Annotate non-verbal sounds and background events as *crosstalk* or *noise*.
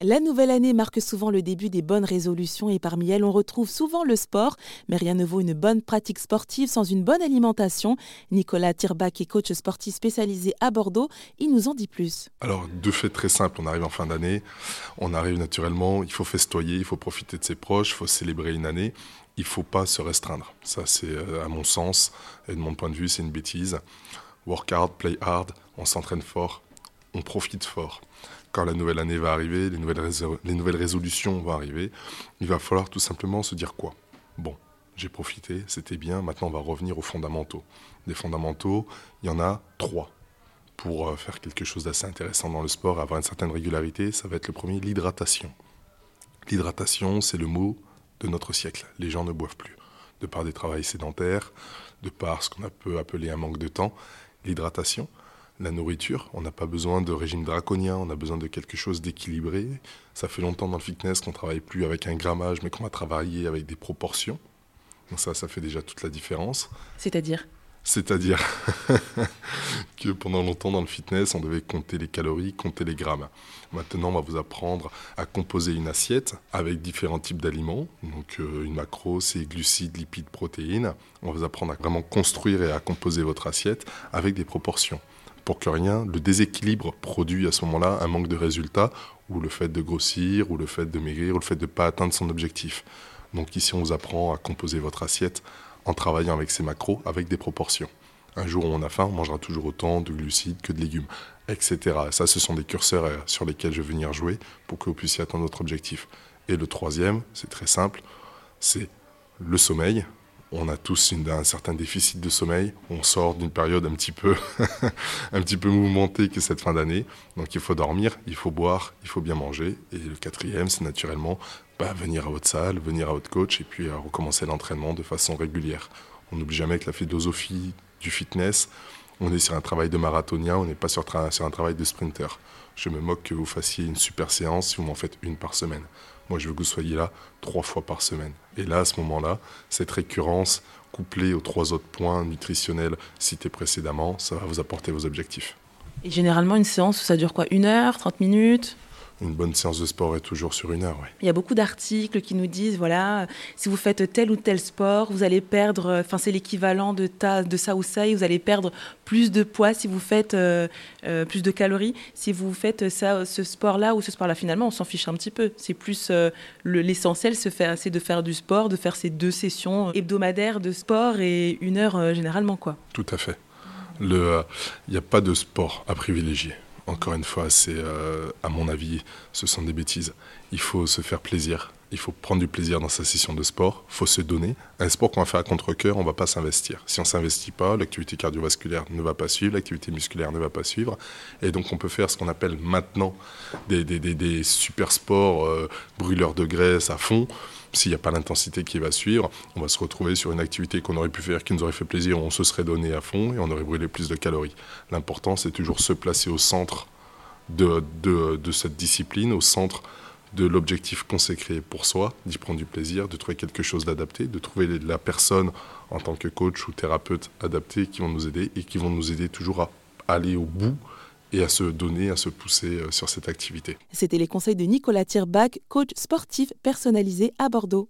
La nouvelle année marque souvent le début des bonnes résolutions et parmi elles on retrouve souvent le sport, mais rien ne vaut une bonne pratique sportive sans une bonne alimentation. Nicolas Tirbach est coach sportif spécialisé à Bordeaux, il nous en dit plus. Alors deux faits très simples, on arrive en fin d'année, on arrive naturellement, il faut festoyer, il faut profiter de ses proches, il faut célébrer une année, il ne faut pas se restreindre. Ça c'est euh, à mon sens et de mon point de vue c'est une bêtise. Work hard, play hard, on s'entraîne fort, on profite fort quand la nouvelle année va arriver, les nouvelles, les nouvelles résolutions vont arriver, il va falloir tout simplement se dire quoi? Bon, j'ai profité, c'était bien, maintenant on va revenir aux fondamentaux. Les fondamentaux, il y en a trois. Pour euh, faire quelque chose d'assez intéressant dans le sport, avoir une certaine régularité, ça va être le premier, l'hydratation. L'hydratation, c'est le mot de notre siècle. Les gens ne boivent plus. De par des travails sédentaires, de par ce qu'on peut appeler un manque de temps, l'hydratation, la nourriture. On n'a pas besoin de régime draconien, on a besoin de quelque chose d'équilibré. Ça fait longtemps dans le fitness qu'on travaille plus avec un grammage, mais qu'on va travailler avec des proportions. Donc ça, ça fait déjà toute la différence. C'est-à-dire? C'est-à-dire *laughs* que pendant longtemps dans le fitness, on devait compter les calories, compter les grammes. Maintenant, on va vous apprendre à composer une assiette avec différents types d'aliments. Donc euh, une macro, c'est glucides, lipides, protéines. On va vous apprendre à vraiment construire et à composer votre assiette avec des proportions pour que rien, le déséquilibre produit à ce moment-là un manque de résultats, ou le fait de grossir, ou le fait de maigrir, ou le fait de ne pas atteindre son objectif. Donc ici, on vous apprend à composer votre assiette en travaillant avec ces macros, avec des proportions. Un jour où on a faim, on mangera toujours autant de glucides que de légumes, etc. Ça, ce sont des curseurs euh, sur lesquels je vais venir jouer pour que vous puissiez atteindre votre objectif. Et le troisième, c'est très simple, c'est le sommeil, on a tous un certain déficit de sommeil. On sort d'une période un petit peu, *laughs* un petit peu mouvementée que cette fin d'année. Donc il faut dormir, il faut boire, il faut bien manger. Et le quatrième, c'est naturellement bah, venir à votre salle, venir à votre coach et puis recommencer l'entraînement de façon régulière. On n'oublie jamais que la philosophie du fitness, on est sur un travail de marathonien, on n'est pas sur, un travail de sprinter. Je me moque que vous fassiez une super séance si vous m'en faites une par semaine. Moi, je veux que vous soyez là trois fois par semaine. Et là, à ce moment-là, cette récurrence couplée aux trois autres points nutritionnels cités précédemment, ça va vous apporter vos objectifs. Et généralement, une séance, ça dure quoi? Une heure, 30 minutes? Une bonne séance de sport est toujours sur une heure. Il y a beaucoup d'articles qui nous disent voilà, si vous faites tel ou tel sport, vous allez perdre, enfin c'est l'équivalent de, de ça ou ça, et vous allez perdre plus de poids si vous faites euh, euh, plus de calories, si vous faites ça, ce sport-là ou ce sport-là. Finalement, on s'en fiche un petit peu. C'est plus euh, l'essentiel, c'est de faire du sport, de faire ces deux sessions hebdomadaires de sport et une heure généralement. quoi. Tout à fait. Il n'y a pas de sport à privilégier. Encore une fois, c'est, euh, à mon avis, ce sont des bêtises. Il faut se faire plaisir. Il faut prendre du plaisir dans sa session de sport. Il faut se donner. Un sport qu'on va faire à contre-coeur, on ne va pas s'investir. Si on s'investit pas, l'activité cardiovasculaire ne va pas suivre, l'activité musculaire ne va pas suivre. Et donc, on peut faire ce qu'on appelle maintenant des, des, super sports euh, brûleurs de graisse à fond s'il n'y a pas l'intensité qui va suivre, on va se retrouver sur une activité qu'on aurait pu faire, qui nous aurait fait plaisir, on se serait donné à fond et on aurait brûlé plus de calories. L'important, c'est toujours se placer au centre de, cette discipline, au centre de l'objectif qu'on s'est créé pour soi, d'y prendre du plaisir, de trouver quelque chose d'adapté, de trouver la personne en tant que coach ou thérapeute adapté qui vont nous aider et qui vont nous aider toujours à aller au bout et à se donner, à se pousser euh, sur cette activité. C'était les conseils de Nicolas Tirbach, coach sportif personnalisé à Bordeaux.